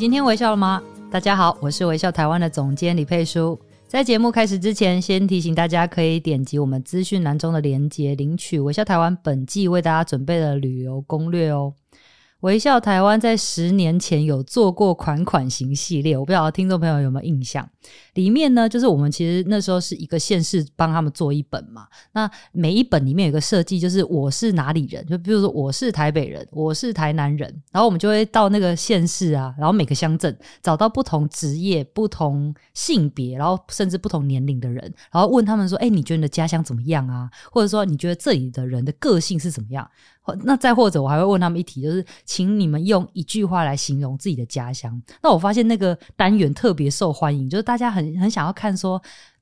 今天微笑了吗？大家好，我是微笑台湾的总监李佩书。在节目开始之前，先提醒大家可以点击我们资讯栏中的链接，领取微笑台湾本季为大家准备的旅游攻略哦。微笑台湾在十年前有做过款款型系列，我不知道听众朋友有没有印象？里面呢，就是我们其实那时候是一个县市帮他们做一本嘛。那每一本里面有个设计，就是我是哪里人，就比如说我是台北人，我是台南人，然后我们就会到那个县市啊，然后每个乡镇找到不同职业、不同性别，然后甚至不同年龄的人，然后问他们说：“哎，你觉得你的家乡怎么样啊？或者说你觉得这里的人的个性是怎么样？”那再或者，我还会问他们一题，就是请你们用一句话来形容自己的家乡。那我发现那个单元特别受欢迎，就是大家很很想要看说。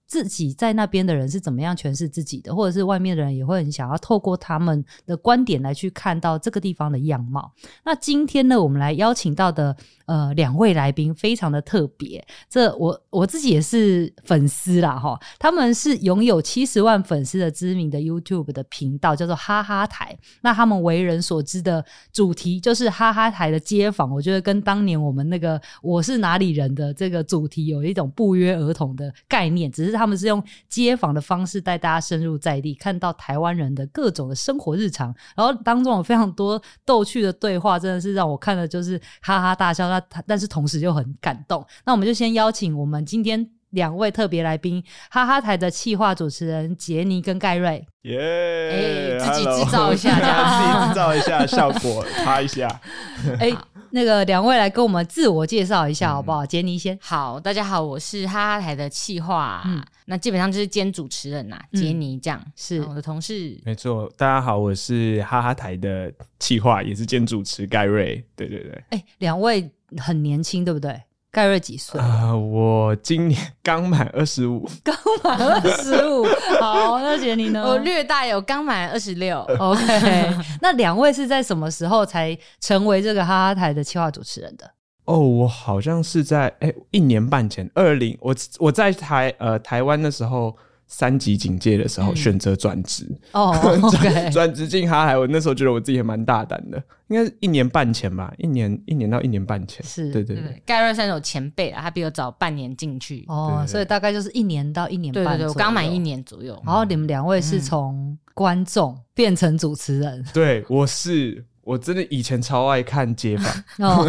自己在那边的人是怎么样诠释自己的，或者是外面的人也会很想要透过他们的观点来去看到这个地方的样貌。那今天呢，我们来邀请到的呃两位来宾非常的特别，这我我自己也是粉丝啦哈，他们是拥有七十万粉丝的知名的 YouTube 的频道，叫做哈哈台。那他们为人所知的主题就是哈哈台的街访，我觉得跟当年我们那个我是哪里人的这个主题有一种不约而同的概念，只是。他们是用街访的方式带大家深入在地，看到台湾人的各种的生活日常，然后当中有非常多逗趣的对话，真的是让我看了就是哈哈大笑。那但是同时又很感动。那我们就先邀请我们今天两位特别来宾，哈哈台的企划主持人杰尼跟盖瑞。耶，自己制造一下，自己制造一下效果，拍一下。哎。那个两位来跟我们自我介绍一下好不好？杰尼、嗯、先。好，大家好，我是哈哈台的企划，嗯、那基本上就是兼主持人呐、啊，杰尼、嗯、这样是我的同事。没错，大家好，我是哈哈台的企划，也是兼主持盖瑞。对对对。哎，两位很年轻，对不对？盖瑞几岁？啊、呃，我今年刚满二十五，刚满二十五。好，那姐你呢？我略大有刚满二十六。OK，那两位是在什么时候才成为这个哈哈台的企划主持人的？哦，我好像是在哎一年半前，二零我我在台呃台湾的时候。三级警戒的时候选择转职。哦，转转职进哈海，我那时候觉得我自己还蛮大胆的，应该是一年半前吧，一年一年到一年半前，是对对对。盖瑞算是有前辈了，他比我早半年进去。哦，所以大概就是一年到一年半，对对对，我刚满一年左右。然后你们两位是从观众变成主持人，对，我是我真的以前超爱看街访，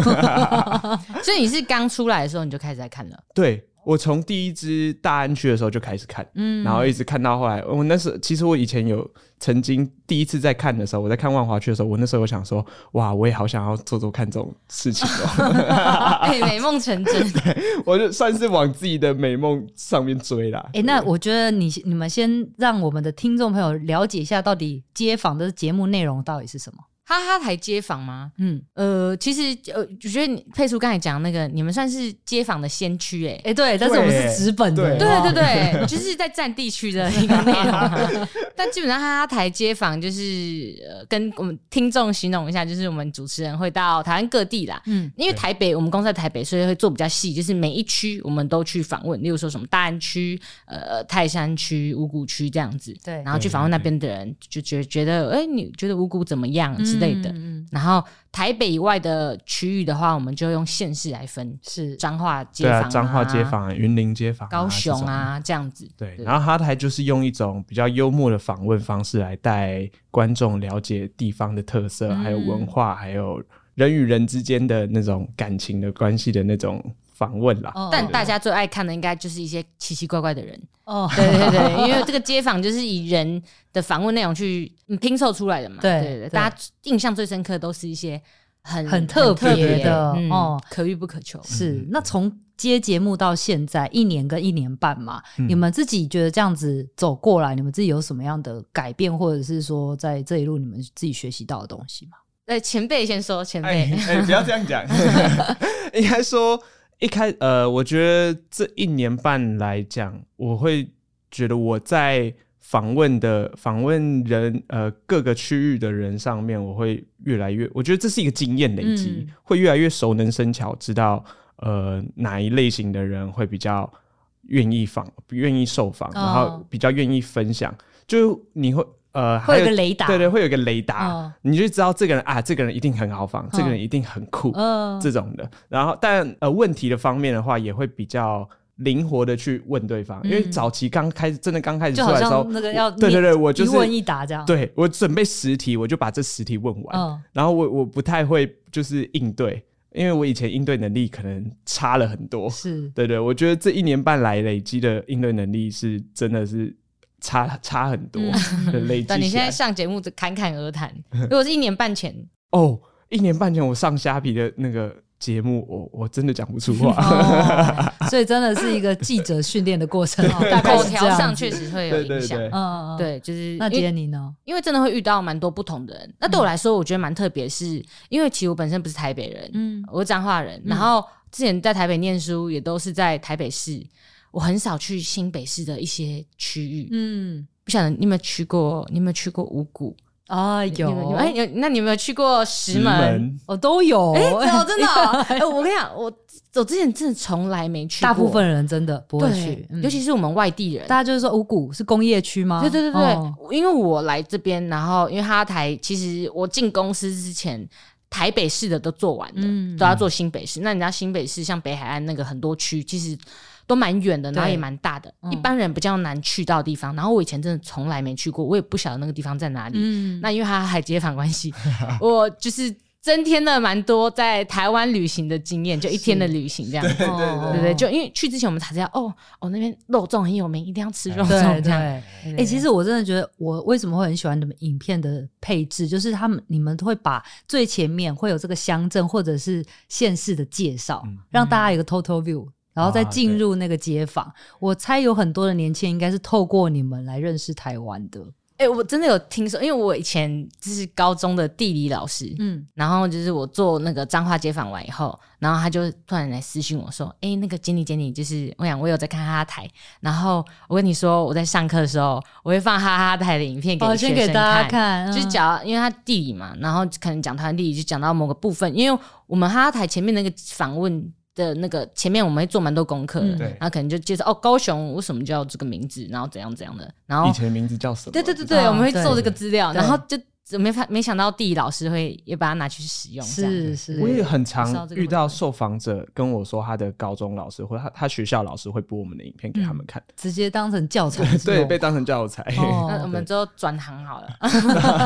所以你是刚出来的时候你就开始在看了，对。我从第一支大安区的时候就开始看，嗯，然后一直看到后来。我那时其实我以前有曾经第一次在看的时候，我在看万华区的时候，我那时候我想说，哇，我也好想要做做看这种事情哦，欸、美梦成真。对，我就算是往自己的美梦上面追啦。哎、欸，那我觉得你你们先让我们的听众朋友了解一下，到底街访的节目内容到底是什么。哈哈台街访吗？嗯，呃，其实呃，我觉得你佩叔刚才讲那个，你们算是街访的先驱，哎，哎，对，但是我们是直本的，对对对，就是在占地区的一个内容。但基本上哈哈台街访就是呃，跟我们听众形容一下，就是我们主持人会到台湾各地啦，嗯，因为台北我们公司在台北，所以会做比较细，就是每一区我们都去访问，例如说什么大安区、呃泰山区、五谷区这样子，对，然后去访问那边的人，就觉觉得，哎，你觉得五谷怎么样？类的，嗯，然后台北以外的区域的话，我们就用县市来分，是彰化街坊、啊，彰化街坊、云林街坊、高雄啊这样子。对，然后哈台就是用一种比较幽默的访问方式来带观众了解地方的特色，还有文化，还有人与人之间的那种感情的关系的那种。访问啦，但大家最爱看的应该就是一些奇奇怪怪的人。哦，对对对，因为这个街访就是以人的访问内容去拼凑出来的嘛，对对对，大家印象最深刻的都是一些很很特别的哦，可遇不可求。是，那从接节目到现在一年跟一年半嘛，你们自己觉得这样子走过来，你们自己有什么样的改变，或者是说在这一路你们自己学习到的东西吗？呃，前辈先说，前辈，哎，不要这样讲，应该说。一开呃，我觉得这一年半来讲，我会觉得我在访问的访问人呃各个区域的人上面，我会越来越，我觉得这是一个经验累积，嗯、会越来越熟能生巧，知道呃哪一类型的人会比较愿意访，不愿意受访，然后比较愿意分享，就你会。呃，会有个雷达，对对，会有个雷达，哦、你就知道这个人啊，这个人一定很豪放，哦、这个人一定很酷，哦、这种的。然后，但呃，问题的方面的话，也会比较灵活的去问对方，嗯、因为早期刚开始，真的刚开始出来的时候，那个要对对对，我就是一问一答这样。对，我准备十题，我就把这十题问完。哦、然后我我不太会就是应对，因为我以前应对能力可能差了很多。是，对对，我觉得这一年半来累积的应对能力是真的是。差差很多，累积。但你现在上节目就侃侃而谈。如果是一年半前，哦，一年半前我上虾皮的那个节目，我我真的讲不出话。哦，所以真的是一个记者训练的过程。大概口条上确实会有影响。嗯，对，就是。那杰你呢？因为真的会遇到蛮多不同的人。那对我来说，我觉得蛮特别，是因为其实我本身不是台北人，嗯，我是彰化人。然后之前在台北念书，也都是在台北市。我很少去新北市的一些区域，嗯，不晓得你有没有去过？你有没有去过五股啊？有，哎，有，那你有没有去过石门？哦，都有，哎，真的，哎，我跟你讲，我我之前真的从来没去过，大部分人真的不会去，尤其是我们外地人，大家就是说五股是工业区吗？对对对对，因为我来这边，然后因为哈哈台，其实我进公司之前，台北市的都做完了，都要做新北市。那你知道新北市像北海岸那个很多区，其实。都蛮远的，然后也蛮大的，嗯、一般人比较难去到地方。然后我以前真的从来没去过，我也不晓得那个地方在哪里。嗯、那因为他海街坊关系，我就是增添了蛮多在台湾旅行的经验，就一天的旅行这样。对对对，对对对，就因为去之前我们才知道，哦哦，那边肉粽很有名，一定要吃肉粽。这样，哎、欸，其实我真的觉得，我为什么会很喜欢你们影片的配置，就是他们你们会把最前面会有这个乡镇或者是县市的介绍，嗯、让大家有个 total view。然后再进入那个街访，啊、我猜有很多的年轻人应该是透过你们来认识台湾的。哎、欸，我真的有听说，因为我以前就是高中的地理老师，嗯，然后就是我做那个彰化街访完以后，然后他就突然来私讯我说：“哎、欸，那个 Jenny Jenny，就是我想我有在看哈哈台，然后我跟你说我在上课的时候，我会放哈哈台的影片给学生看，先给大家看，就是讲，因为他地理嘛，然后可能讲台湾地理就讲到某个部分，因为我们哈哈台前面那个访问。”的那个前面我们会做蛮多功课的，然后可能就介绍哦，高雄为什么叫这个名字，然后怎样怎样的，然后以前名字叫什么？对对对对，我们会做这个资料，然后就没发没想到地理老师会也把它拿去使用。是是，我也很常遇到受访者跟我说，他的高中老师或他他学校老师会播我们的影片给他们看，直接当成教材，对，被当成教材。那我们就转行好了，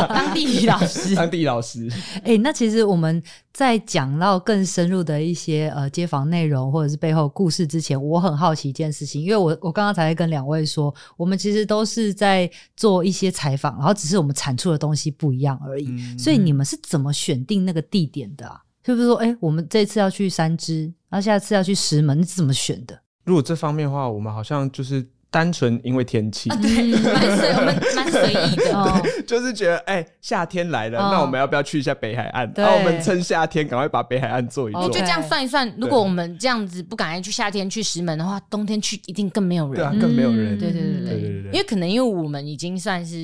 当地理老师，当地理老师。哎，那其实我们。在讲到更深入的一些呃街访内容或者是背后故事之前，我很好奇一件事情，因为我我刚刚才跟两位说，我们其实都是在做一些采访，然后只是我们产出的东西不一样而已。嗯、所以你们是怎么选定那个地点的啊？是不是说，哎、欸，我们这次要去三芝，然后下次要去石门，你是怎么选的？如果这方面的话，我们好像就是。单纯因为天气，对，蛮随我们蛮随意的，对 就是觉得哎，夏天来了，那我们要不要去一下北海岸？然后我们趁夏天赶快把北海岸做一做。就这样算一算，如果我们这样子不赶快去夏天去石门的话，冬天去一定更没有人，对啊，更没有人。对对对对对，因为可能因为我们已经算是。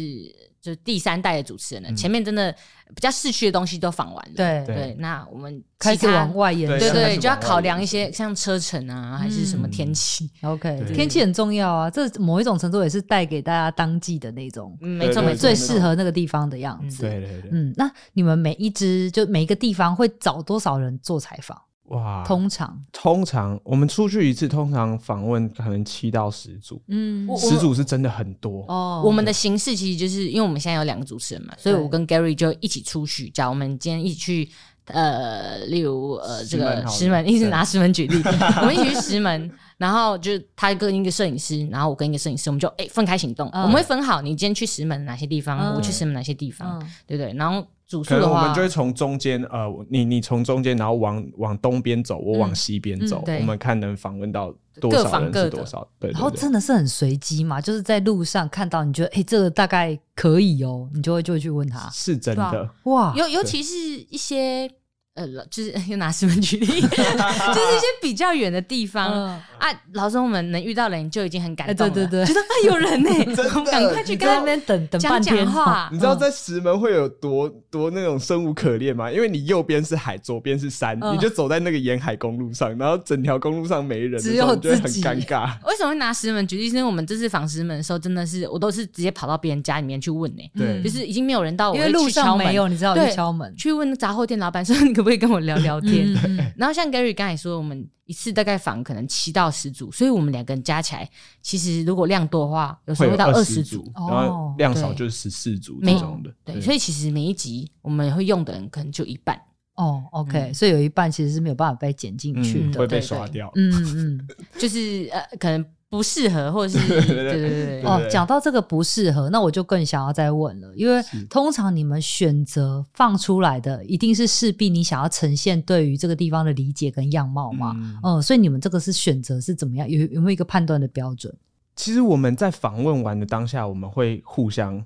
就是第三代的主持人了，前面真的比较市区的东西都访完了。对对，那我们开始往外延，对对，就要考量一些像车程啊，还是什么天气。OK，天气很重要啊，这某一种程度也是带给大家当季的那种，没错没错，最适合那个地方的样子。对对对，嗯，那你们每一支就每一个地方会找多少人做采访？哇，通常。通常我们出去一次，通常访问可能七到十组，嗯，十组是真的很多。哦。我们的形式其实就是因为我们现在有两个主持人嘛，所以我跟 Gary 就一起出去，假如我们今天一起去，呃，例如呃这个石门，一直拿石门举例，我们一起去石门，然后就他跟一个摄影师，然后我跟一个摄影师，我们就哎分开行动，我们会分好，你今天去石门哪些地方，我去石门哪些地方，对不对？然后。可能我们就会从中间，呃，你你从中间，然后往往东边走，我往西边走，我们看能访问到多少人是多少。对，然后真的是很随机嘛，就是在路上看到，你觉得哎，这个大概可以哦，你就会就会去问他。是真的哇，尤尤其是一些呃，就是 又拿石门举例，就是一些比较远的地方、嗯、啊，老师我们能遇到人就已经很感动了，对对对，觉得啊有人呢，赶快去跟那边等等半天话。你知道在石门会有多多那种生无可恋吗？因为你右边是海，左边是山，嗯、你就走在那个沿海公路上，然后整条公路上没人，只有自己，很尴尬。为什么会拿石门举例？是因为我们这次访石门的时候，真的是我都是直接跑到别人家里面去问呢，对，就是已经没有人到我，因为路上没有，你知道去敲门，去问杂货店老板说，你可不可以跟我聊聊天？嗯、然后像 Gary 刚才说，我们一次大概访可能七到十组，所以我们两个人加起来，其实如果量多的话，有时候会到二十组，组，然后量少就是十四组这种的。对，所以其实每一集我们会用的人可能就一半。哦，OK，嗯、所以有一半其实是没有办法被剪进去的，嗯、会被刷掉。嗯嗯，就是呃，可能。不适合，或者是对对 对，对，对哦。讲到这个不适合，那我就更想要再问了，因为通常你们选择放出来的，一定是势必你想要呈现对于这个地方的理解跟样貌嘛。嗯，嗯，所以你们这个是选择是怎么样？有有没有一个判断的标准？其实我们在访问完的当下，我们会互相。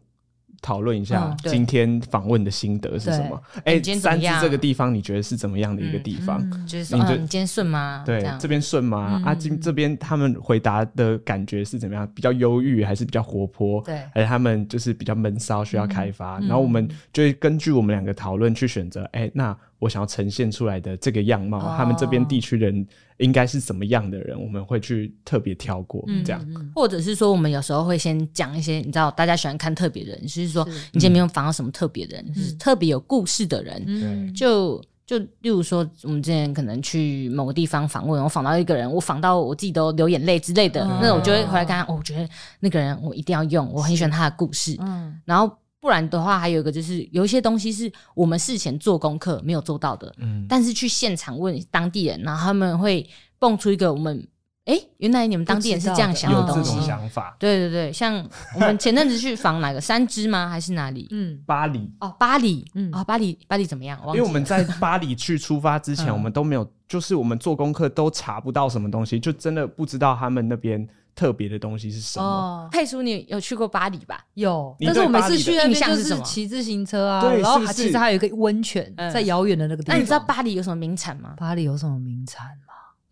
讨论一下今天访问的心得是什么？哎，三芝这个地方你觉得是怎么样的一个地方？就是你觉得你今天顺吗？对，这边顺吗？啊，今这边他们回答的感觉是怎么样？比较忧郁还是比较活泼？对，还是他们就是比较闷骚，需要开发？然后我们就会根据我们两个讨论去选择。哎，那。我想要呈现出来的这个样貌，哦、他们这边地区人应该是什么样的人？我们会去特别挑过这样，嗯、或者是说，我们有时候会先讲一些，你知道，大家喜欢看特别人，就是说，你今天没有访到什么特别人，是、嗯、特别有故事的人，嗯、就就例如说，我们之前可能去某个地方访问，我访到一个人，我访到我自己都流眼泪之类的，嗯、那我就会回来看，哦，我觉得那个人我一定要用，我很喜欢他的故事，嗯，然后。不然的话，还有一个就是有一些东西是我们事前做功课没有做到的，嗯，但是去现场问当地人，然后他们会蹦出一个我们，哎，原来你们当地人是这样想的东西，想法，对对对，像我们前阵子去访哪个三芝吗？还是哪里？嗯，巴黎哦，巴黎，嗯，哦，巴黎，巴黎怎么样？因为我们在巴黎去出发之前，我们都没有，就是我们做功课都查不到什么东西，就真的不知道他们那边。特别的东西是什么？哦，佩叔，你有去过巴黎吧？有，但是我每次去那边就是骑自行车啊，然后其实还有一个温泉，在遥远的那个地方。那你知道巴黎有什么名产吗？巴黎有什么名产？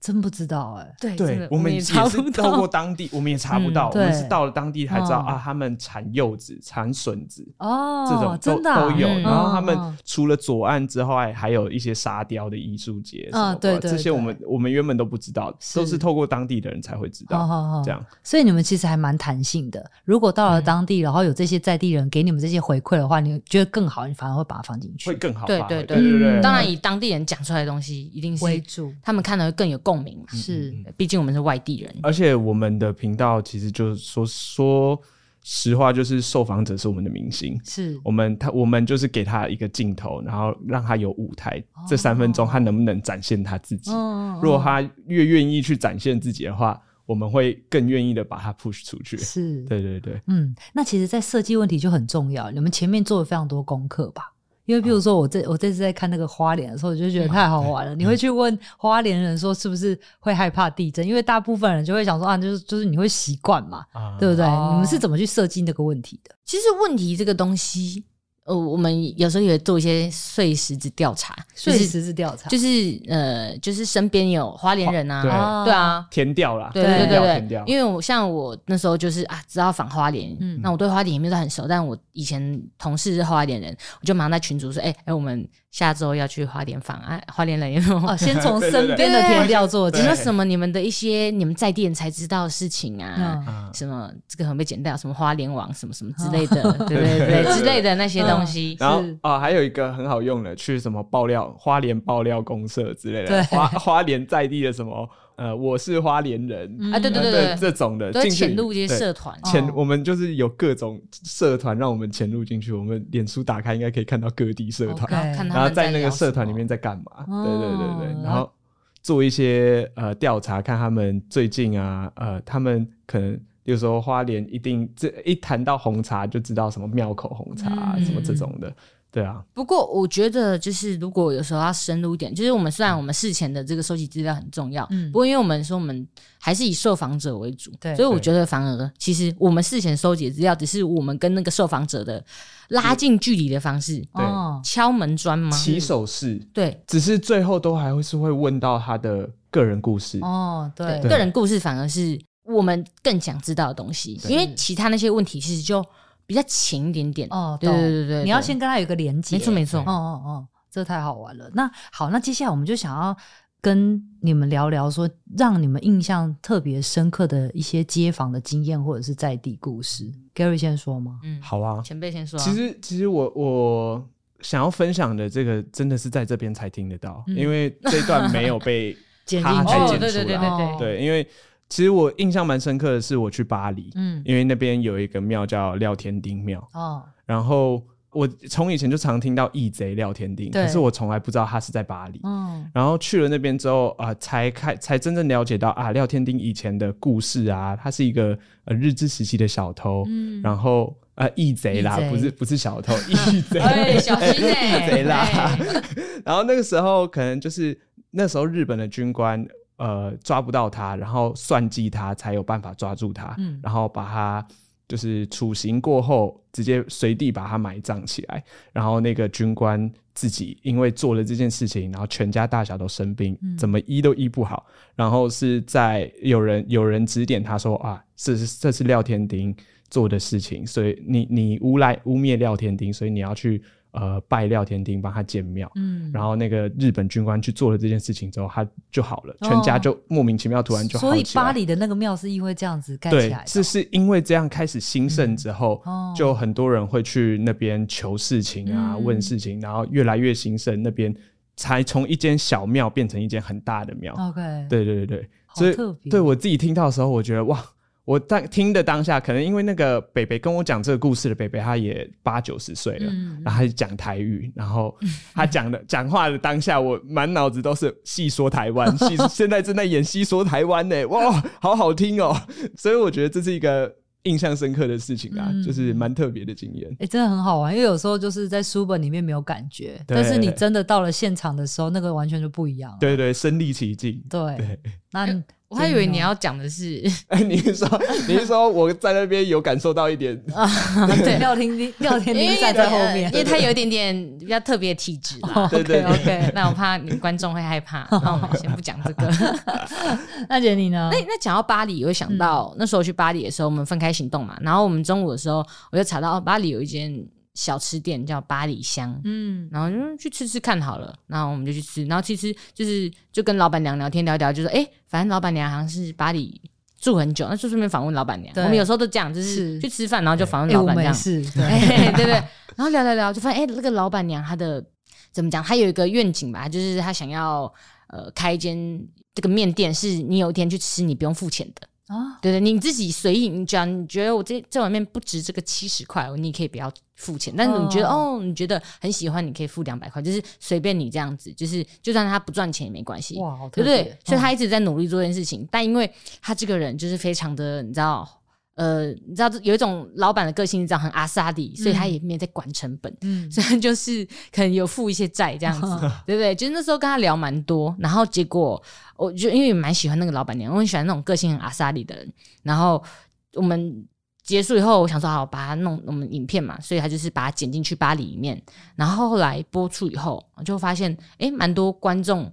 真不知道哎，对对，我们也是透过当地，我们也查不到，我们是到了当地才知道啊，他们产柚子、产笋子哦，这种真的都有。然后他们除了左岸之外，还有一些沙雕的艺术节，啊，对对，这些我们我们原本都不知道，都是透过当地的人才会知道，这样。所以你们其实还蛮弹性的。如果到了当地，然后有这些在地人给你们这些回馈的话，你觉得更好，你反而会把它放进去，会更好。对对对对对。当然，以当地人讲出来的东西，一定是为主，他们看的会更有共。共鸣是，毕竟我们是外地人，而且我们的频道其实就是说说实话，就是受访者是我们的明星，是。我们他我们就是给他一个镜头，然后让他有舞台，哦、这三分钟他能不能展现他自己？哦、如果他越愿意去展现自己的话，我们会更愿意的把他 push 出去。是，对对对，嗯，那其实，在设计问题就很重要，你们前面做了非常多功课吧？因为，比如说，我这我这次在看那个花莲的时候，我就觉得太好玩了。你会去问花莲人说，是不是会害怕地震？因为大部分人就会想说啊，就是就是你会习惯嘛，对不对？你们是怎么去设计那个问题的？其实问题这个东西。呃，我们有时候也会做一些碎石子调查，碎石子调查。就是呃，就是身边有花莲人啊，对啊，填掉啦，对对对对，因为我像我那时候就是啊，知道访花莲，嗯，那我对花莲也没有很熟，但我以前同事是花莲人，我就马上在群组说，哎哎，我们下周要去花莲访案，花莲人有没有？哦，先从 身边的田调做起，有没有什么你们的一些你们在地人才知道的事情啊？什么这个可能被剪掉，什么花莲网什么什么之类的，对对对之类的那些。东西，然后啊，还有一个很好用的，去什么爆料花莲爆料公社之类的，花花莲在地的什么呃，我是花莲人啊，对对对对，这种的进去潜入一些社团，潜我们就是有各种社团让我们潜入进去，我们脸书打开应该可以看到各地社团，然后在那个社团里面在干嘛？对对对对，然后做一些呃调查，看他们最近啊呃，他们可能。有时候花莲一定这一谈到红茶就知道什么庙口红茶、啊嗯、什么这种的，对啊。不过我觉得，就是如果有时候要深入一点，就是我们虽然我们事前的这个收集资料很重要，嗯，不过因为我们说我们还是以受访者为主，对，所以我觉得反而其实我们事前收集的资料，只是我们跟那个受访者的拉近距离的方式，对，敲门砖吗？起手式，对，只是最后都还会是会问到他的个人故事，哦，对，个人故事反而是我们更想知道的东西，因为其他那些问题其实就。比较浅一点点哦，对对对对，你要先跟他有一个连接，没错没错，哦哦哦，这太好玩了。那好，那接下来我们就想要跟你们聊聊，说让你们印象特别深刻的一些街访的经验或者是在地故事。Gary 先说吗？嗯，好啊，前辈先说。其实其实我我想要分享的这个真的是在这边才听得到，因为这段没有被 剪进去，对对对对对对，因为。其实我印象蛮深刻的是，我去巴黎，嗯，因为那边有一个庙叫廖天丁庙，哦，然后我从以前就常听到义贼廖天丁，可是我从来不知道他是在巴黎，嗯，然后去了那边之后啊、呃，才开才真正了解到啊，廖天丁以前的故事啊，他是一个呃日治时期的小偷，嗯，然后啊义贼啦，不是不是小偷，义贼，哎，小心哎，义贼啦，然后那个时候可能就是那时候日本的军官。呃，抓不到他，然后算计他，才有办法抓住他，嗯，然后把他就是处刑过后，直接随地把他埋葬起来。然后那个军官自己因为做了这件事情，然后全家大小都生病，嗯、怎么医都医不好。然后是在有人有人指点他说啊，这是这是廖天丁做的事情，所以你你诬赖污蔑廖天丁，所以你要去。呃，拜廖天丁帮他建庙，嗯，然后那个日本军官去做了这件事情之后，他就好了，全家就莫名其妙突然就好了。所以巴黎的那个庙是因为这样子盖起来的。对，是是因为这样开始兴盛之后，就很多人会去那边求事情啊，问事情，然后越来越兴盛，那边才从一间小庙变成一间很大的庙。OK，对对对对，所以对我自己听到的时候，我觉得哇。我在听的当下，可能因为那个北北跟我讲这个故事的北北，他也八九十岁了，嗯、然后他就讲台语，然后 他讲的讲话的当下，我满脑子都是戏说台湾，戏现在正在演戏说台湾呢，哇，好好听哦，所以我觉得这是一个印象深刻的事情啊，嗯、就是蛮特别的经验。哎、欸，真的很好玩，因为有时候就是在书本里面没有感觉，但是你真的到了现场的时候，那个完全就不一样了。对，对对，身临其境。对，对那。我还以为你要讲的是，哎，你是说 你是说我在那边有感受到一点啊？对，廖天丁，廖天丁站在后面，因为他有一点点比较特别的体质。对对 OK，那我怕你观众会害怕，那我们先不讲这个。那姐你呢？那那讲到巴黎，我会想到那时候去巴黎的时候，我们分开行动嘛，然后我们中午的时候，我就查到巴黎有一间。小吃店叫巴里香，嗯，然后就去吃吃看好了，然后我们就去吃，然后其实就是就跟老板娘聊天聊聊，就说哎，反正老板娘好像是巴黎住很久，那就顺便访问老板娘。我们有时候都这样，就是。去吃饭，然后就访问老板娘，是，对对对，然后聊聊聊，就发现哎，那个老板娘她的怎么讲，她有一个愿景吧，就是她想要呃开一间这个面店，是你有一天去吃，你不用付钱的。啊，对对，你自己随意，你讲你觉得我这这碗面不值这个七十块，你可以不要付钱。但是你觉得哦，哦，你觉得很喜欢，你可以付两百块，就是随便你这样子，就是就算他不赚钱也没关系，哇，对不对？所以他一直在努力做这件事情，嗯、但因为他这个人就是非常的，你知道。呃，你知道有一种老板的个性是这样，很阿萨里，所以他也没有在管成本，嗯，所以就是可能有付一些债这样子，嗯、对不对？就是那时候跟他聊蛮多，然后结果我就因为蛮喜欢那个老板娘，我很喜欢那种个性很阿萨里的人。然后我们结束以后，我想说好，把它弄我们影片嘛，所以他就是把它剪进去巴黎里面。然后后来播出以后，我就发现哎，蛮多观众。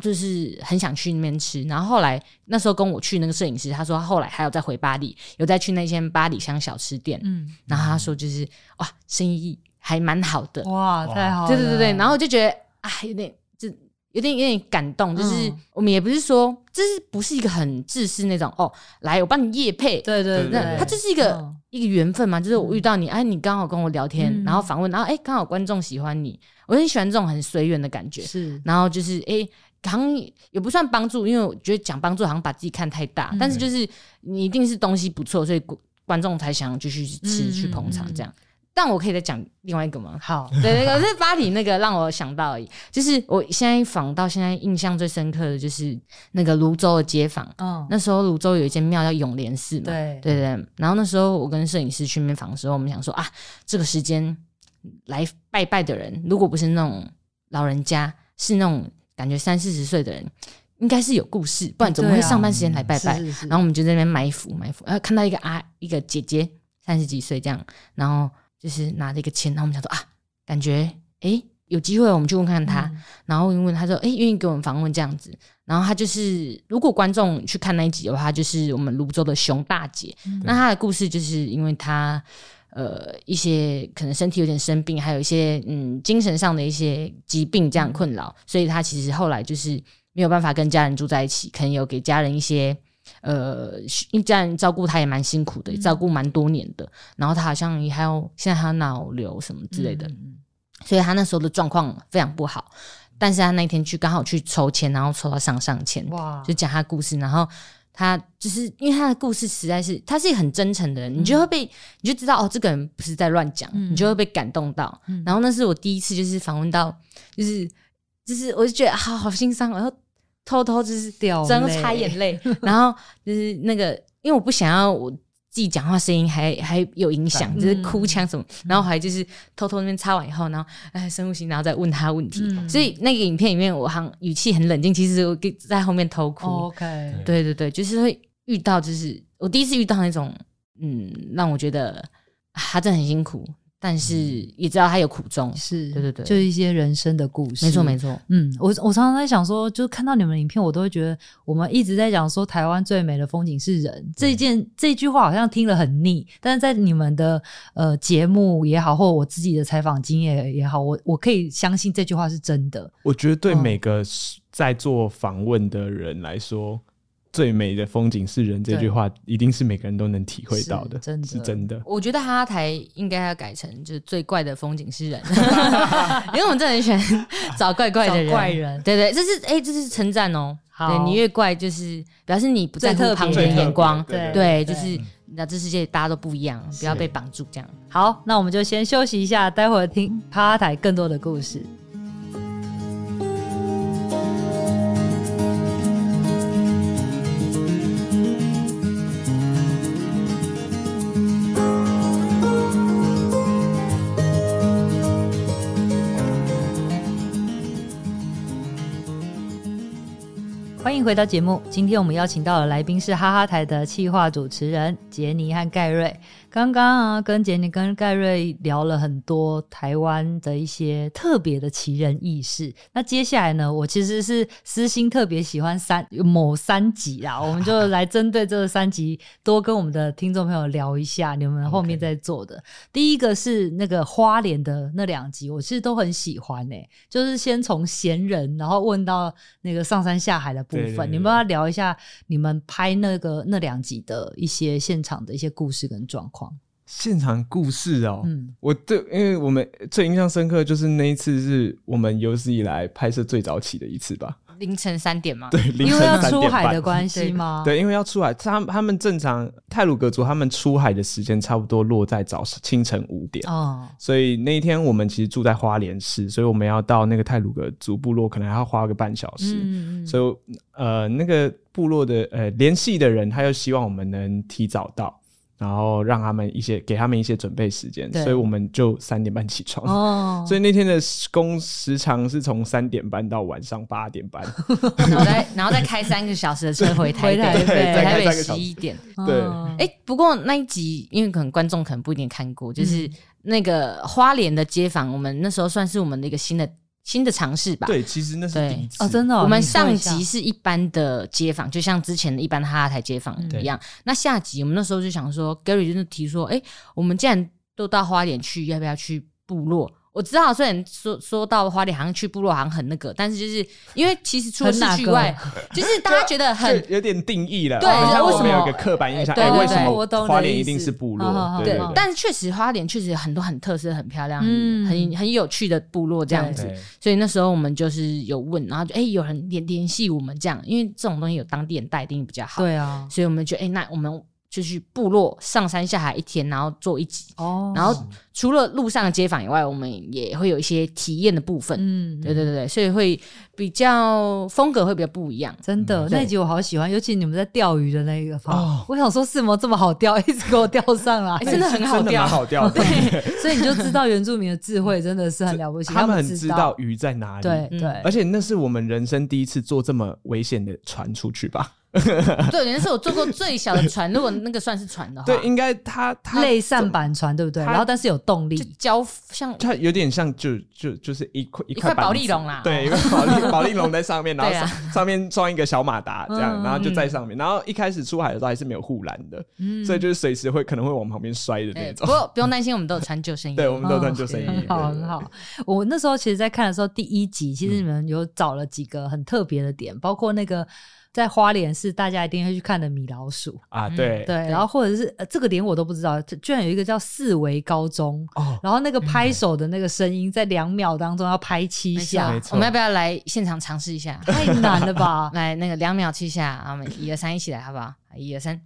就是很想去那边吃，然后后来那时候跟我去那个摄影师，他说他后来还有再回巴黎，有再去那间巴黎香小吃店，嗯，然后他说就是哇，生意还蛮好的，哇，太好了，对对对对，然后就觉得啊，有点就有点有点感动，就是我们也不是说这是不是一个很自私那种哦，来我帮你夜配，对对对，它就是一个一个缘分嘛，就是我遇到你，哎，你刚好跟我聊天，然后访问，然后哎，刚好观众喜欢你，我很喜欢这种很随缘的感觉，是，然后就是哎。好像也不算帮助，因为我觉得讲帮助好像把自己看太大，嗯、但是就是你一定是东西不错，所以观众才想继续吃、嗯、去捧场这样。嗯、但我可以再讲另外一个吗？好，对，那个是巴黎那个让我想到而已，就是我现在访到现在印象最深刻的就是那个泸州的街坊。嗯，那时候泸州有一间庙叫永联寺嘛，对对对。然后那时候我跟摄影师去那边访的时候，我们想说啊，这个时间来拜拜的人，如果不是那种老人家，是那种感觉三四十岁的人，应该是有故事，不然怎么会上班时间来拜拜？然后我们就在那边埋伏埋伏，然后看到一个阿一个姐姐三十几岁这样，然后就是拿着一个签，然后我们想说啊，感觉诶有机会我们去问看他，嗯、然后问他说诶愿意给我们访问这样子，然后他就是如果观众去看那一集的话，就是我们泸州的熊大姐，嗯、那她的故事就是因为她。呃，一些可能身体有点生病，还有一些嗯精神上的一些疾病这样困扰，嗯、所以他其实后来就是没有办法跟家人住在一起，可能有给家人一些呃，因为家人照顾他也蛮辛苦的，照顾蛮多年的，嗯、然后他好像也还有现在还有脑瘤什么之类的，嗯、所以他那时候的状况非常不好，但是他那天去刚好去抽签，然后抽到上上签，哇，就讲他故事，然后。他就是因为他的故事实在是，他是一个很真诚的人，嗯、你就会被，你就知道哦，这个人不是在乱讲，嗯、你就会被感动到。嗯、然后那是我第一次就是访问到，就是就是我就觉得好好心伤，然后偷偷就是掉，然后擦眼泪，然后就是那个，因为我不想要我。自己讲话声音还还有影响，就是哭腔什么，然后还就是偷偷那边擦完以后，然后哎深呼吸，然后再问他问题。所以那个影片里面，我好像语气很冷静，其实我在后面偷哭。OK，对对对，就是会遇到，就是我第一次遇到那种，嗯，让我觉得他真的很辛苦。但是也知道他有苦衷，是。对对对，就一些人生的故事，没错没错。嗯，我我常常在想说，就看到你们的影片，我都会觉得我们一直在讲说台湾最美的风景是人，这件这句话好像听了很腻，但是在你们的呃节目也好，或我自己的采访经验也好，我我可以相信这句话是真的。我觉得对每个在做访问的人来说。最美的风景是人，这句话一定是每个人都能体会到的，真的是真的。我觉得哈哈台应该要改成就是最怪的风景是人，因为我们真的很喜欢找怪怪的人，怪人。对对，这是哎，这是称赞哦。对，你越怪，就是表示你不在乎旁人眼光。对对，就是那这世界大家都不一样，不要被绑住这样。好，那我们就先休息一下，待会儿听哈哈台更多的故事。回到节目。今天我们邀请到了来宾是哈哈台的企划主持人杰尼和盖瑞。刚刚啊，跟杰尼跟盖瑞聊了很多台湾的一些特别的奇人异事。那接下来呢，我其实是私心特别喜欢三某三集啊，我们就来针对这三集多跟我们的听众朋友聊一下。你们后面在做的.第一个是那个花莲的那两集，我其实都很喜欢诶、欸，就是先从闲人，然后问到那个上山下海的部分。你们要聊一下你们拍那个那两集的一些现场的一些故事跟状况。现场故事哦，嗯，我对，因为我们最印象深刻就是那一次是我们有史以来拍摄最早起的一次吧，凌晨三点吗？对，凌晨三点半。因为要出海的关系吗？对，因为要出海，他他们正常泰鲁格族他们出海的时间差不多落在早清晨五点哦，所以那一天我们其实住在花莲市，所以我们要到那个泰鲁格族部落可能还要花个半小时，嗯嗯，所以呃那个部落的呃联系的人他又希望我们能提早到。然后让他们一些给他们一些准备时间，所以我们就三点半起床。哦，所以那天的工时长是从三点半到晚上八点半，然后再然后再开三个小时的车回台北，台北。十一点。对，哎，不过那一集因为可能观众可能不一定看过，就是那个花莲的街坊，我们那时候算是我们的一个新的。新的尝试吧。对，其实那是第一次哦，真的。我们上集是一般的街访，就像之前的一般的哈哈台街访一样。那下集我们那时候就想说，Gary 就是提说，哎，我们既然都到花莲去，要不要去部落？我知道，虽然说说到花莲好像去部落好像很那个，但是就是因为其实除了市区外，就是大家觉得很有点定义了。对，为什么有个刻板印象？对，为什么花莲一定是部落？对，但是确实花莲确实有很多很特色、很漂亮、很很很有趣的部落这样子。所以那时候我们就是有问，然后就哎有人联联系我们这样，因为这种东西有当地人带一定比较好。对啊，所以我们就哎那我们。就去部落上山下海一天，然后做一集。哦，然后除了路上的街访以外，我们也会有一些体验的部分。嗯，对对对对，所以会比较风格会比较不一样。真的，那一集我好喜欢，尤其你们在钓鱼的那个方，哦，我想说是么？这么好钓，一直给我钓上来，真的很好钓，好钓。对，所以你就知道原住民的智慧真的是很了不起，他们很知道鱼在哪里。对对，而且那是我们人生第一次坐这么危险的船出去吧。对，那是我坐过最小的船，如果那个算是船的话，对，应该它它类舢板船，对不对？然后但是有动力，交像它有点像，就就就是一块一块保丽龙啦，对，一个保丽保丽龙在上面，然后上上面装一个小马达，这样，然后就在上面，然后一开始出海的时候还是没有护栏的，所以就是随时会可能会往旁边摔的那种。不过不用担心，我们都有穿救生衣，对，我们都有穿救生衣，很好很好。我那时候其实，在看的时候，第一集其实你们有找了几个很特别的点，包括那个。在花莲是大家一定会去看的米老鼠啊，对对，然后或者是、呃、这个点我都不知道，居然有一个叫四维高中哦，然后那个拍手的那个声音在两秒当中要拍七下，我们要不要来现场尝试一下？太难了吧！来那个两秒七下，我们一二三一起来好不好？一二三。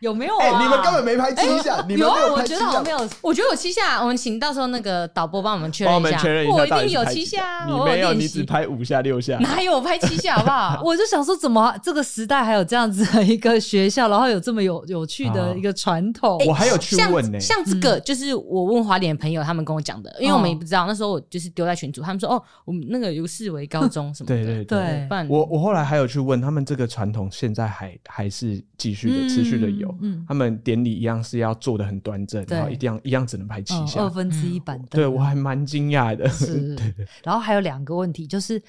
有没有啊？你们根本没拍七下，你们有啊？我觉得好像没有，我觉得有七下。我们请到时候那个导播帮我们确认一下，我一定有七下。你没有，你只拍五下六下。哪有我拍七下？好不好？我就想说，怎么这个时代还有这样子的一个学校，然后有这么有有趣的一个传统？我还有去问呢。像这个，就是我问华联的朋友，他们跟我讲的，因为我们也不知道。那时候我就是丢在群组，他们说哦，我们那个有视为高中什么的。对对对。我我后来还有去问他们，这个传统现在还还是继续的、持续的有。他们。典礼一样是要做的很端正，然后一定要一样只能排七下，二分之一板凳。对，我还蛮惊讶的。是，然后还有两个问题，就是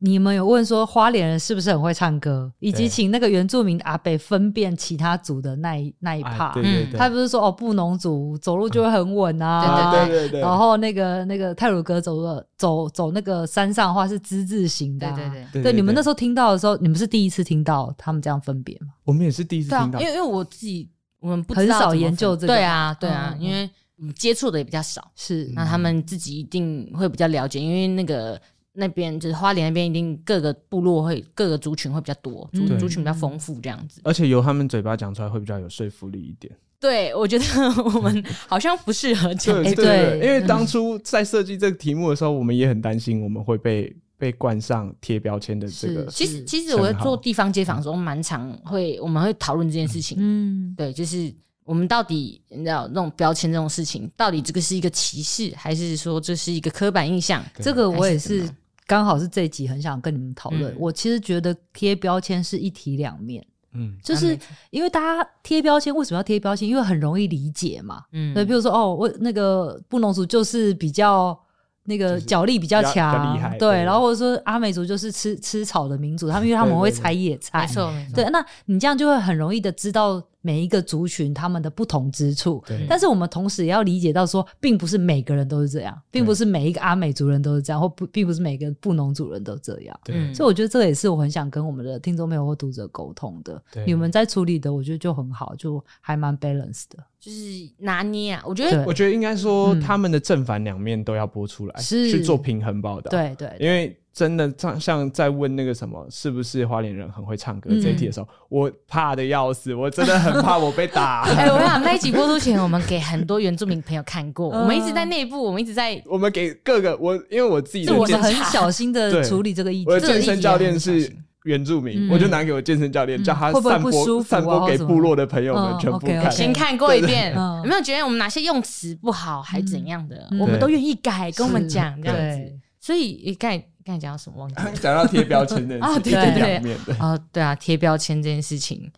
你们有问说花莲人是不是很会唱歌，以及请那个原住民阿北分辨其他族的那一那一 part。对对对，他不是说哦，布农族走路就会很稳啊，对对对。然后那个那个泰鲁格走的走走那个山上的话是之字形的，对对对。对，你们那时候听到的时候，你们是第一次听到他们这样分别吗？我们也是第一次听到，因为因为我自己。我们不很少研究这个，对啊，对啊，因为接触的也比较少，是。那他们自己一定会比较了解，因为那个那边就是花莲那边，一定各个部落会各个族群会比较多，族族群比较丰富这样子，而且由他们嘴巴讲出来会比较有说服力一点。对，我觉得我们好像不适合讲，对对，因为当初在设计这个题目的时候，我们也很担心我们会被。被冠上贴标签的这个，其实其实我在做地方街访的时候，蛮常会我们会讨论这件事情。嗯，对，就是我们到底你知道那种标签这种事情，到底这个是一个歧视，还是说这是一个刻板印象？这个我也是刚好是这一集很想跟你们讨论。嗯、我其实觉得贴标签是一体两面。嗯，就是因为大家贴标签，为什么要贴标签？因为很容易理解嘛。嗯，对，比如说哦，我那个布农族就是比较。那个脚力比较强，对，然后或者说阿美族就是吃吃草的民族，他们因 为他们会采野菜，没错，对，那你这样就会很容易的知道。每一个族群他们的不同之处，对。但是我们同时也要理解到说，并不是每个人都是这样，并不是每一个阿美族人都是这样，或不，并不是每个布农族人都这样。对，所以我觉得这个也是我很想跟我们的听众朋友或读者沟通的。对。你们在处理的，我觉得就很好，就还蛮 balance 的，就是拿捏啊。我觉得，我觉得应该说他们的正反两面都要播出来，是去做平衡报道。对对，因为。真的像像在问那个什么，是不是花莲人很会唱歌这一题的时候，嗯、我怕的要死，我真的很怕我被打。哎、欸，我想那一集播出前，我们给很多原住民朋友看过，嗯、我们一直在内部，我们一直在，我们给各个我，因为我自己的我是很小心的处理这个议题。我的健身教练是原住民，我就拿给我健身教练，叫他散播散播给部落的朋友们全部看，先看过一遍，有没有觉得我们哪些用词不好，还怎样的，我们都愿意改，跟我们讲这样子。所以改。刚才讲到什么？忘记。讲到贴标签的 啊，对对对，啊，对啊，贴标签这件事情，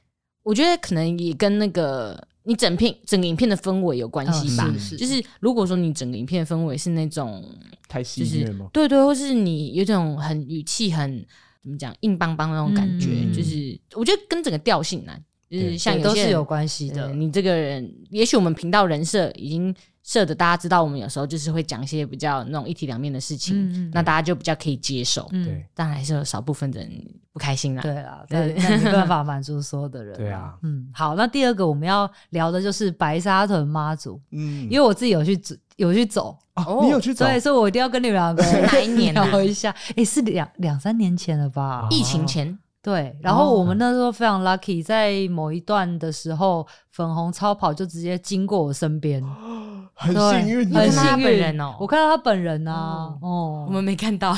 我觉得可能也跟那个你整片整个影片的氛围有关系吧。就是如果说你整个影片的氛围是那种太戏谑吗？对对，或是你有种很语气很怎么讲硬邦邦那种感觉，就是我觉得跟整个调性难，就是像都是有关系的。你这个人，也许我们频道人设已经。设的大家知道，我们有时候就是会讲一些比较那种一体两面的事情，那大家就比较可以接受。对，但还是有少部分的人不开心啦。对啊，对没办法满足所有的人。对啊，嗯，好，那第二个我们要聊的就是白沙屯妈祖。嗯，因为我自己有去走，有去走。哦，你有去走？对，所以我一定要跟你们两个哪一年 聊一下。哎，是两两三年前了吧？疫情前。对，然后我们那时候非常 lucky，在某一段的时候，粉红超跑就直接经过我身边。很幸运，很幸运哦！我看到他本人啊，嗯、哦，我们没看到，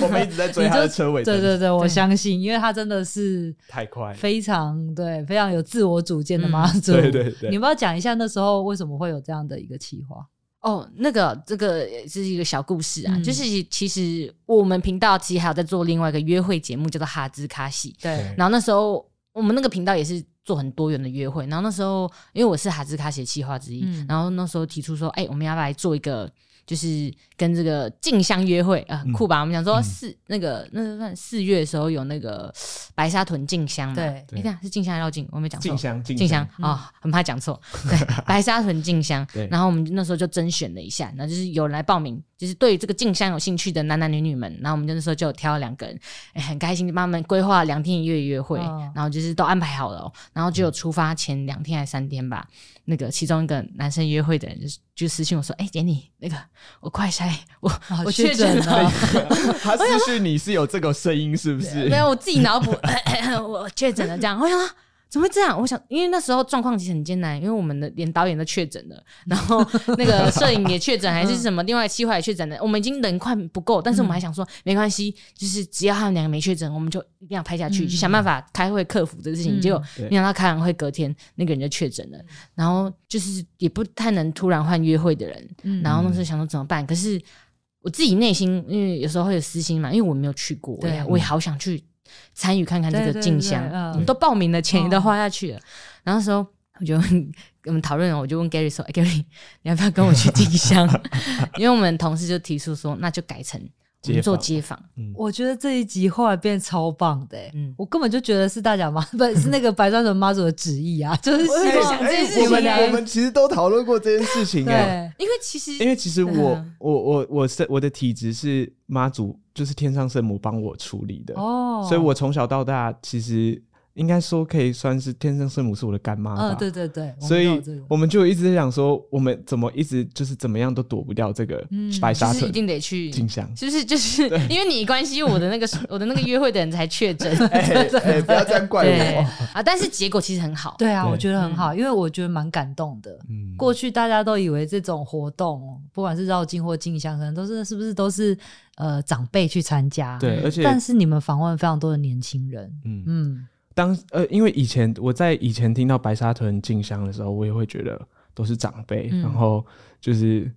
我们一直在追他的车尾。对对对，我相信，因为他真的是太快，非常对，非常有自我主见的妈 祖。对对对，你们要讲一下那时候为什么会有这样的一个企划？哦，那个这个是一个小故事啊，嗯、就是其实我们频道其实还有在做另外一个约会节目，叫做哈兹卡西。对，然后那时候我们那个频道也是。做很多元的约会，然后那时候因为我是哈兹卡西企划之一，嗯、然后那时候提出说，哎、欸，我们要不要来做一个。就是跟这个静香约会啊，很酷吧？我们讲说四那个那个算四月的时候有那个白沙屯静香嘛？对，你看是静香还是绕境？我没讲错。静香，静香啊，很怕讲错。对，白沙屯静香。然后我们那时候就甄选了一下，然后就是有人来报名，就是对这个静香有兴趣的男男女女们，然后我们那时候就挑了两个人，哎，很开心帮他们规划两天一夜约会，然后就是都安排好了，然后就有出发前两天还是三天吧。那个其中一个男生约会的人就就私信我说：“哎、欸，姐你那个我快筛，我我确诊了。”他私讯你是有这个声音是不是？没有，我自己脑补 我确诊了这样。我想说。怎么会这样？我想，因为那时候状况其实很艰难，因为我们的连导演都确诊了，然后那个摄影也确诊，还是什么，另外企划也确诊了。我们已经人快不够，但是我们还想说，没关系，就是只要他们两个没确诊，我们就一定要拍下去，就想办法开会克服这个事情。结果没想到开完会隔天那个人就确诊了，然后就是也不太能突然换约会的人，然后那时候想说怎么办？可是我自己内心，因为有时候会有私心嘛，因为我没有去过，对，我也好想去。参与看看这个进香，我们都报名了，钱也都花下去了。然后那时候我就我们讨论，我就问 Gary 说：“欸，Gary，你要不要跟我去进香？” 因为我们同事就提出说：“那就改成。”我们做街访，我觉得这一集后来变超棒的，嗯，我根本就觉得是大甲妈，不是那个白川屯妈祖的旨意啊，就是希望这件事情。我们我们其实都讨论过这件事情，哎，因为其实因为其实我我我我是我的体质是妈祖，就是天上圣母帮我处理的哦，所以我从小到大其实。应该说可以算是天生圣母是我的干妈吧。嗯，对对对。所以我们就一直在想说，我们怎么一直就是怎么样都躲不掉这个白沙屯，一定得去进香。是不是？就是因为你关系，我的那个我的那个约会的人才确诊。哎，不要这样怪我啊！但是结果其实很好。对啊，我觉得很好，因为我觉得蛮感动的。嗯。过去大家都以为这种活动，不管是绕境或进香，可能都是是不是都是呃长辈去参加？对，而且但是你们访问非常多的年轻人。嗯嗯。当呃，因为以前我在以前听到白沙屯进香的时候，我也会觉得都是长辈，嗯、然后就是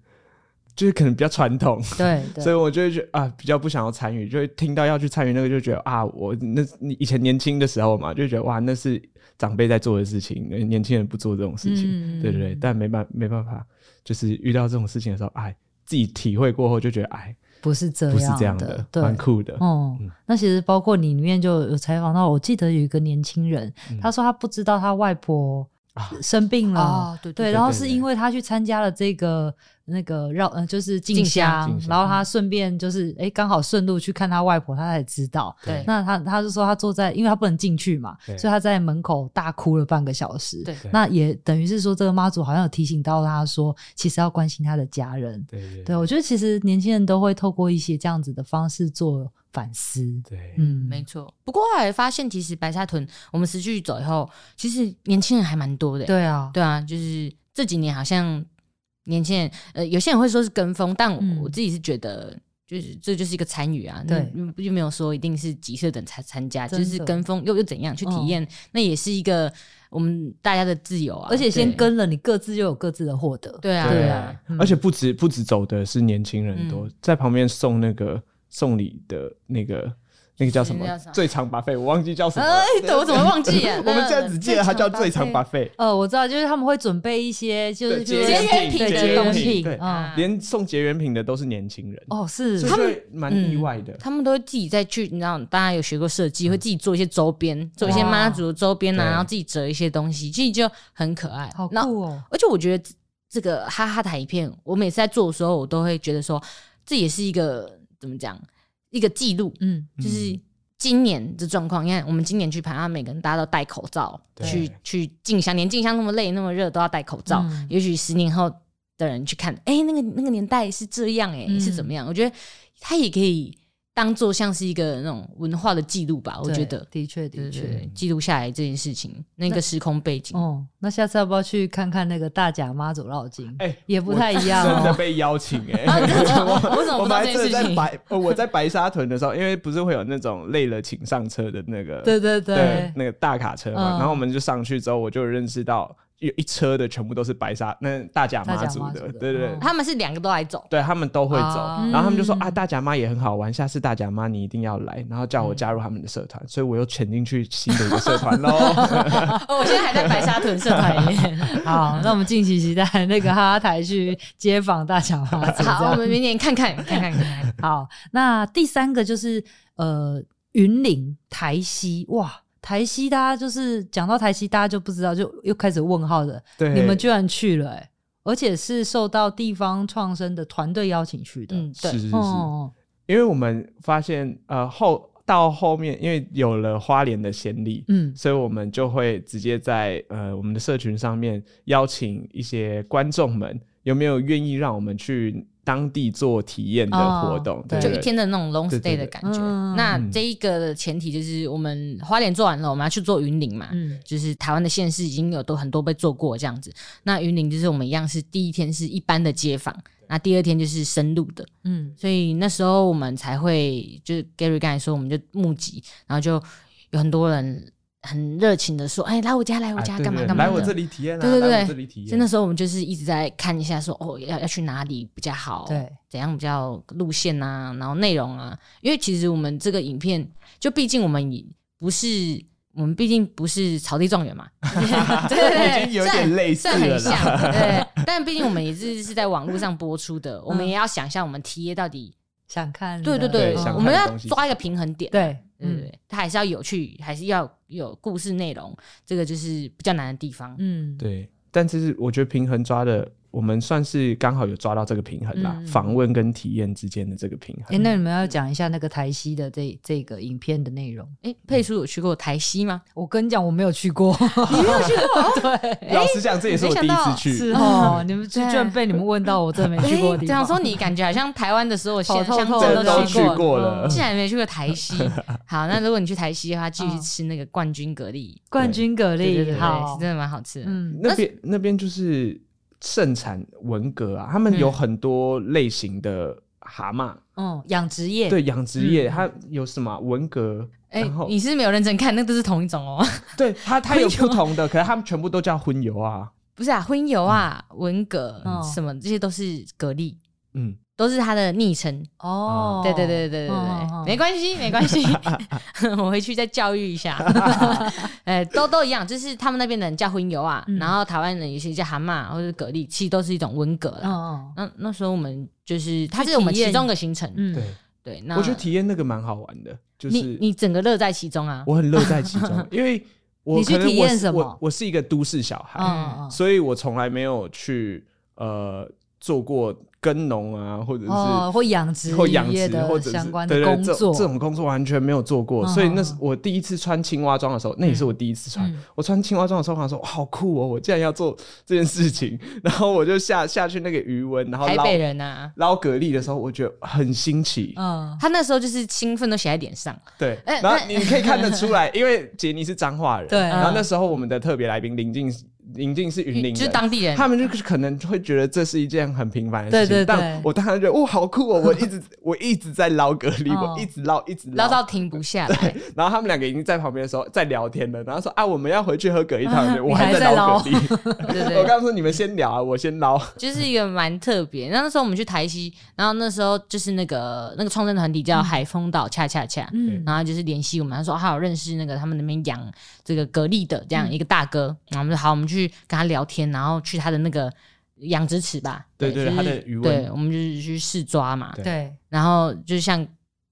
就是可能比较传统，对，对所以我就会觉得啊，比较不想要参与，就会听到要去参与那个，就觉得啊，我那你以前年轻的时候嘛，就觉得哇，那是长辈在做的事情，年轻人不做这种事情，嗯、对对对，但没办没办法，就是遇到这种事情的时候，哎，自己体会过后就觉得哎。不是这样的，不是这样的，对，蛮酷的。哦，嗯、那其实包括你里面就有采访到，我记得有一个年轻人，嗯、他说他不知道他外婆生病了，啊、对对，对，然后是因为他去参加了这个。那个绕呃就是进香，进然后他顺便就是哎刚好顺路去看他外婆，他才知道。对，那他他就说他坐在，因为他不能进去嘛，所以他在门口大哭了半个小时。对，那也等于是说这个妈祖好像有提醒到他说，其实要关心他的家人。对对，对，对，我觉得其实年轻人都会透过一些这样子的方式做反思。对，嗯，没错。不过后来发现，其实白沙屯我们持续走以后，其实年轻人还蛮多的。对啊，对啊，就是这几年好像。年轻人，呃，有些人会说是跟风，但我我自己是觉得，就是这就是一个参与啊，对，又没有说一定是几岁等才参加，就是跟风又又怎样去体验，那也是一个我们大家的自由啊。而且先跟了，你各自又有各自的获得，对啊，对啊。而且不止不止走的是年轻人多，在旁边送那个送礼的那个。那个叫什么？最长 buffet，我忘记叫什么。哎，对，我怎么忘记？我们现在只记得它叫最长 buffet。呃，我知道，就是他们会准备一些就是节缘品的东西，对，连送节缘品的都是年轻人。哦，是，他们蛮意外的。他们都会自己再去，你知道，大家有学过设计，会自己做一些周边，做一些妈祖的周边啊，然后自己折一些东西，其实就很可爱。好酷哦！而且我觉得这个哈哈台影片，我每次在做的时候，我都会觉得说，这也是一个怎么讲？一个记录，嗯，就是今年的状况。你看，我们今年去排，他每个人大家都戴口罩去去进香，连进香那么累那么热都要戴口罩。也许十年后的人去看，哎，那个那个年代是这样，哎，是怎么样？我觉得他也可以当做像是一个那种文化的记录吧，我觉得的确的确记录下来这件事情，那个时空背景。哦，那下次要不要去看看那个大甲妈祖绕境？哎，也不太一样，真的被邀请哎。我怎 么不知道这件事情？白，我在白沙屯的时候，因为不是会有那种累了请上车的那个，对对对，那个大卡车嘛，然后我们就上去之后，我就认识到。有一车的全部都是白沙那大甲妈祖的，对对对，他们是两个都来走，对他们都会走，然后他们就说啊，大甲妈也很好玩，下次大甲妈你一定要来，然后叫我加入他们的社团，所以我又潜进去新的一个社团喽。我现在还在白沙屯社团里面。好，那我们敬请期待那个哈哈台去街访大甲妈祖。好，我们明年看看看看看。好，那第三个就是呃云林台西哇。台西，大家就是讲到台西，大家就不知道，就又开始问号的。对，你们居然去了，欸，而且是受到地方创生的团队邀请去的。嗯，对，是是是。哦，因为我们发现，呃，后到后面，因为有了花莲的先例，嗯，所以我们就会直接在呃我们的社群上面邀请一些观众们，有没有愿意让我们去。当地做体验的活动，就一天的那种 long stay 的感觉。那这一个的前提就是，我们花莲做完了，我们要去做云林嘛。嗯，就是台湾的县市已经有都很多被做过这样子。那云林就是我们一样是第一天是一般的街访，那第二天就是深入的。嗯，所以那时候我们才会，就是 Gary 刚才说，我们就募集，然后就有很多人。很热情的说：“哎，来我家，来我家，干嘛干嘛？来我这里体验啊！对对对，这里体验。所以那时候我们就是一直在看一下，说哦，要要去哪里比较好？对，怎样比较路线啊？然后内容啊？因为其实我们这个影片，就毕竟我们也不是，我们毕竟不是草地状元嘛，对对对，已经有点类似了，很像，对。但毕竟我们也是是在网络上播出的，我们也要想象我们 TA 到底想看，对对对，我们要抓一个平衡点，对。”嗯，对，它还是要有趣，还是要有故事内容，这个就是比较难的地方。嗯，对，但其实我觉得平衡抓的。我们算是刚好有抓到这个平衡啦，访、嗯、问跟体验之间的这个平衡。哎、欸，那你们要讲一下那个台西的这这个影片的内容。哎、欸，佩叔有去过台西吗？我跟你讲，我没有去过。你没有去过？对，老实讲，这也是我第一次去。是哦，你们居然被你们问到，我真的没去过的地方。这样说，你感觉好像台湾的所有县乡镇都去过了，竟然没去过台西。好，那如果你去台西的话，继续吃那个冠军蛤蜊。冠军蛤蜊，好，真的蛮好吃的。嗯，那边那边就是。盛产文蛤啊，他们有很多类型的蛤蟆，嗯，养殖业，对，养殖业，它有什么文蛤？哎，你是没有认真看，那都是同一种哦。对，它它有 不同的，可是他们全部都叫荤油啊，不是啊，荤油啊，文蛤什么这些都是蛤蜊，嗯。都是他的昵称哦，对对对对对对对，没关系没关系，我回去再教育一下。哎，都都一样，就是他们那边的人叫荤油啊，然后台湾人有些叫蛤蟆或者蛤蜊，其实都是一种文蛤啦。哦，那那时候我们就是，它是我们其中的行程。嗯，对对。那我觉得体验那个蛮好玩的，就是你你整个乐在其中啊。我很乐在其中，因为我你去体验什么？我是一个都市小孩，所以我从来没有去呃做过。耕农啊，或者是或养殖、或养殖或者相关的工作，这种工作完全没有做过，所以那是我第一次穿青蛙装的时候，那也是我第一次穿。我穿青蛙装的时候，我想说，好酷哦！我竟然要做这件事情，然后我就下下去那个余温，然后台北人啊，捞蛤蜊的时候，我觉得很新奇。嗯，他那时候就是兴奋都写在脸上。对，然后你可以看得出来，因为杰尼是彰化人，对，然后那时候我们的特别来宾林静。林静是云林人，就是当地人，他们就是可能会觉得这是一件很平凡的事情。对对对，但我当然觉得哇，好酷哦！我一直 我一直在捞蛤蜊，我一直捞一直捞到停不下来。然后他们两个已经在旁边的时候在聊天了，然后说啊，我们要回去喝蛤蜊汤，我还在捞蛤蜊。对对，我刚刚说你们先聊啊，我先捞。就是一个蛮特别。那那时候我们去台西，然后那时候就是那个那个创生团体叫海丰岛恰恰恰，嗯，然后就是联系我们，他说他有认识那个他们那边养这个蛤蜊的这样一个大哥，然后我们说好，我们去跟他聊天。然后去他的那个养殖池吧，对对，他的鱼，对，我们就是去试抓嘛，对。然后就像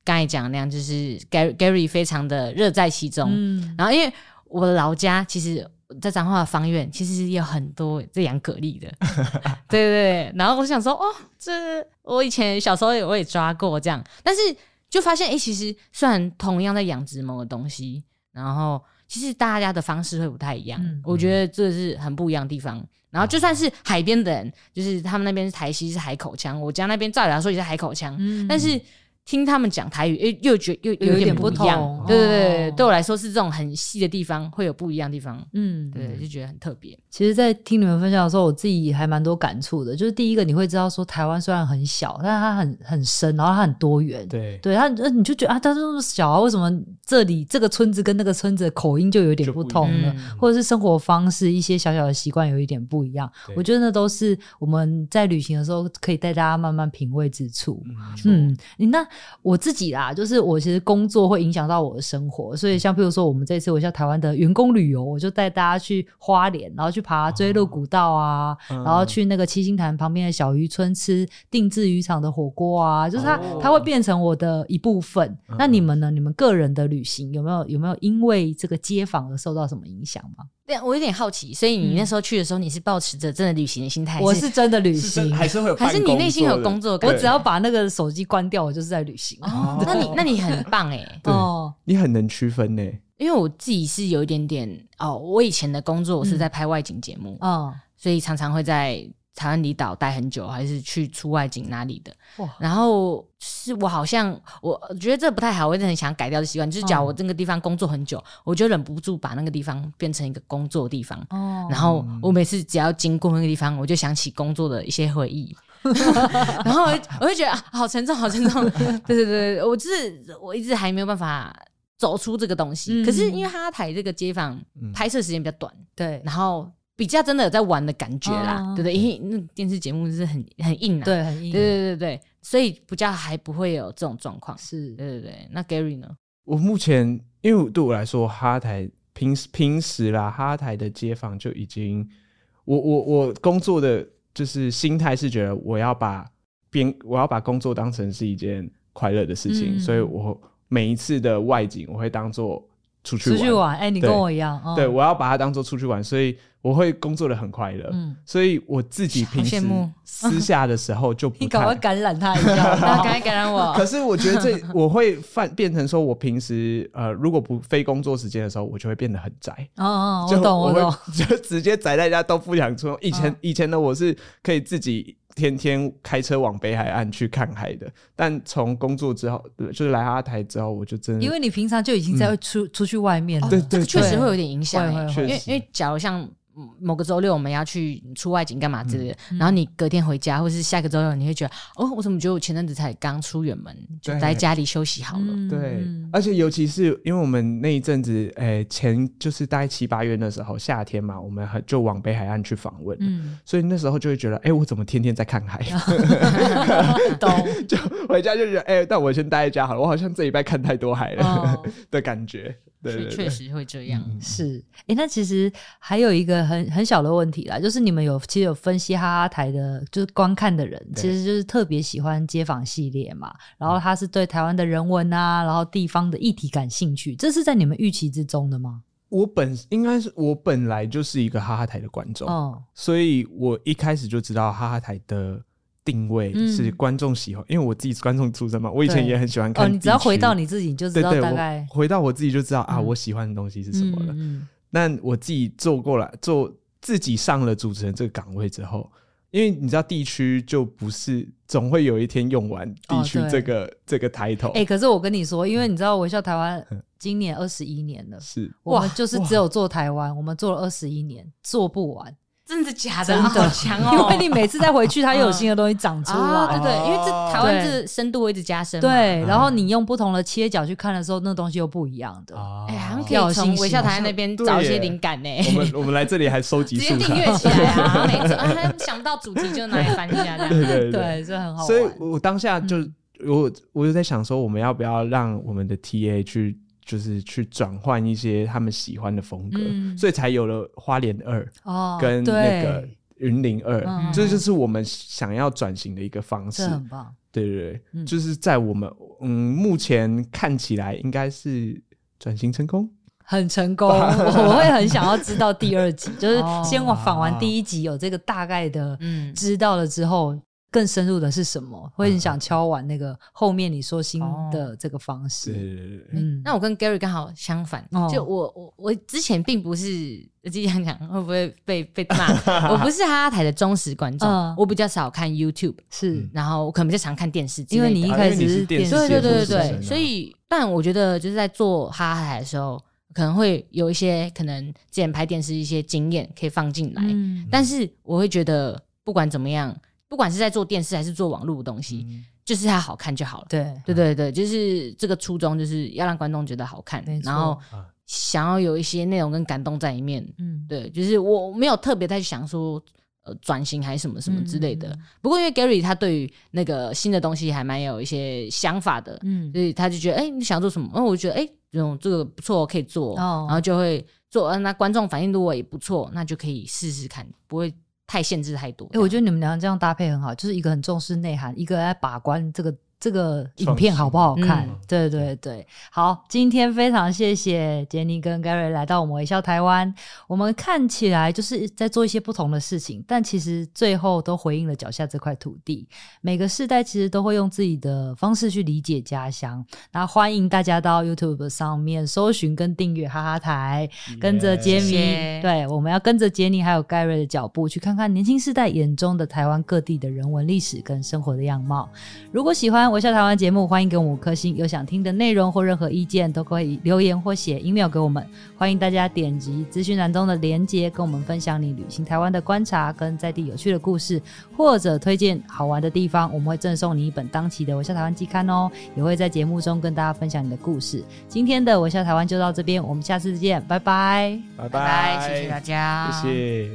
刚才讲那样，就是 Gary Gary 非常的乐在其中。嗯。然后因为我的老家其实，在彰化的芳苑，其实有很多在养蛤蜊的，对对对。然后我想说，哦，这我以前小时候我也抓过这样，但是就发现，哎，其实虽然同样在养殖某个东西，然后。其实大家的方式会不太一样，嗯、我觉得这是很不一样的地方。嗯、然后就算是海边的人，就是他们那边是台西是海口腔，我家那边照理来说也是海口腔，嗯、但是听他们讲台语，诶，又觉又有点不一样。对对对，对我来说是这种很细的地方会有不一样的地方。嗯，对，就觉得很特别。其实，在听你们分享的时候，我自己还蛮多感触的。就是第一个，你会知道说台湾虽然很小，但是它很很深，然后它很多元。对，对，它你就觉得啊，它这么小啊，为什么这里这个村子跟那个村子的口音就有点不同呢？或者是生活方式一些小小的习惯有一点不一样。我觉得那都是我们在旅行的时候可以带大家慢慢品味之处。嗯，你那。我自己啦，就是我其实工作会影响到我的生活，所以像譬如说我们这次我像台湾的员工旅游，我就带大家去花莲，然后去爬追鹿古道啊，哦、然后去那个七星潭旁边的小渔村吃定制渔场的火锅啊，就是它、哦、它会变成我的一部分。嗯、那你们呢？你们个人的旅行有没有有没有因为这个街访而受到什么影响吗？对，我有点好奇，所以你那时候去的时候，你是抱持着真的旅行的心态？我是真的旅行，还是会有还是你内心有工作？我只要把那个手机关掉，我就是在旅行。哦，那你那你很棒哎！哦，你很能区分呢。因为我自己是有一点点哦，我以前的工作我是在拍外景节目，哦，所以常常会在。台湾离岛待很久，还是去出外景哪里的？然后是我好像我觉得这不太好，我一直很想改掉的习惯，就是假如我这个地方工作很久，哦、我就忍不住把那个地方变成一个工作的地方。哦、然后我每次只要经过那个地方，我就想起工作的一些回忆，然后我就我就觉得啊，好沉重，好沉重。对对对，我就是我一直还没有办法走出这个东西。嗯、可是因为哈哈台这个街坊拍摄时间比较短，对，然后。比较真的有在玩的感觉啦，哦、对不对？因为那电视节目是很很硬的，对，很硬，对对对对，所以比较还不会有这种状况。是，对对对。那 Gary 呢？我目前因为对我来说，哈哈台平时平时啦，哈哈台的街坊就已经，我我我工作的就是心态是觉得我要把边我要把工作当成是一件快乐的事情，嗯、所以我每一次的外景我会当做出去玩。出去玩，哎，你跟我一样，对，哦、对我要把它当做出去玩，所以。我会工作的很快乐，嗯，所以我自己平时私下的时候就不。你赶快感染他一下，赶快感染我。可是我觉得这我会犯变成说，我平时呃，如果不非工作时间的时候，我就会变得很宅。哦哦，我懂我懂，就直接宅在家都不想出。以前以前的我是可以自己天天开车往北海岸去看海的，但从工作之后，就是来哈哈台之后，我就真的。因为你平常就已经在出出去外面了，对对，确实会有点影响。因为因为假如像。某个周六我们要去出外景干嘛之类的，嗯、然后你隔天回家，或是下个周六你会觉得，哦，我怎么觉得我前阵子才刚出远门，就在家里休息好了。对，嗯、而且尤其是因为我们那一阵子，诶、欸，前就是大概七八月那时候夏天嘛，我们就往北海岸去访问，嗯，所以那时候就会觉得，哎、欸，我怎么天天在看海？懂，就回家就觉得，哎、欸，但我先待在家好了，我好像这礼拜看太多海了、哦、的感觉。对，确实会这样。嗯、是，哎、欸，那其实还有一个很很小的问题啦，就是你们有其实有分析哈哈台的，就是观看的人，其实就是特别喜欢街访系列嘛。然后他是对台湾的人文啊，然后地方的议题感兴趣，这是在你们预期之中的吗？我本应该是我本来就是一个哈哈台的观众，哦、所以我一开始就知道哈哈台的。定位是观众喜欢，嗯、因为我自己是观众出身嘛，我以前也很喜欢看。哦，你只要回到你自己，你就知道大概。回到我自己就知道啊，我喜欢的东西是什么了。嗯、我自己做过来，做自己上了主持人这个岗位之后，因为你知道地区就不是总会有一天用完地区这个、哦、这个抬头。哎、欸，可是我跟你说，因为你知道微笑台湾今年二十一年了，是我们就是只有做台湾，我们做了二十一年，做不完。真的假的？真的好强哦！因为你每次再回去，它又有新的东西长出来。对对，因为这台湾这深度会一直加深。对，然后你用不同的切角去看的时候，那东西又不一样的。哎，好像可以从微笑台那边找一些灵感呢。我们我们来这里还收集 素材，直接订阅起来啊！每次啊想到主题就拿来翻一下，这样对对 对，这很好。所以我当下就我我就在想说，我们要不要让我们的 TA 去。就是去转换一些他们喜欢的风格，嗯、所以才有了花莲二哦，跟那个云林二，嗯、这就是我们想要转型的一个方式。很棒，对对对，嗯、就是在我们嗯目前看起来应该是转型成功，很成功。我会很想要知道第二集，就是先我访完第一集有这个大概的知道了之后。更深入的是什么？会很想敲完那个后面你说新的这个方式。对对对，嗯，那我跟 Gary 刚好相反，就我我我之前并不是，我自己想讲会不会被被骂？我不是哈哈台的忠实观众，我比较少看 YouTube，是，然后我可能比较常看电视，因为你一开始是电视，对对对对对，所以，但我觉得就是在做哈哈台的时候，可能会有一些可能之前拍电视一些经验可以放进来，但是我会觉得不管怎么样。不管是在做电视还是做网络的东西，嗯、就是它好看就好了。对对对对，就是这个初衷，就是要让观众觉得好看，然后想要有一些内容跟感动在里面。嗯，对，就是我没有特别在想说呃转型还是什么什么之类的。嗯、不过因为 Gary 他对于那个新的东西还蛮有一些想法的，嗯，所以他就觉得哎、欸，你想做什么？然后我觉得哎，这种这个不错，可以做，哦、然后就会做。嗯，那观众反应如果也不错，那就可以试试看，不会。太限制太多，哎、欸，我觉得你们俩这样搭配很好，就是一个很重视内涵，一个在把关这个。这个影片好不好看？嗯、对对对，好，今天非常谢谢杰尼跟 Gary 来到我们微笑台湾。我们看起来就是在做一些不同的事情，但其实最后都回应了脚下这块土地。每个世代其实都会用自己的方式去理解家乡。那欢迎大家到 YouTube 上面搜寻跟订阅哈哈台，跟着杰尼，对，我们要跟着杰尼还有 Gary 的脚步，去看看年轻世代眼中的台湾各地的人文历史跟生活的样貌。如果喜欢，微笑台湾节目，欢迎给我们五颗星。有想听的内容或任何意见，都可以留言或写 email 给我们。欢迎大家点击资讯栏中的连接，跟我们分享你旅行台湾的观察跟在地有趣的故事，或者推荐好玩的地方。我们会赠送你一本当期的《微笑台湾季刊》哦，也会在节目中跟大家分享你的故事。今天的《微笑台湾》就到这边，我们下次见，拜拜，拜拜，谢谢大家，谢谢。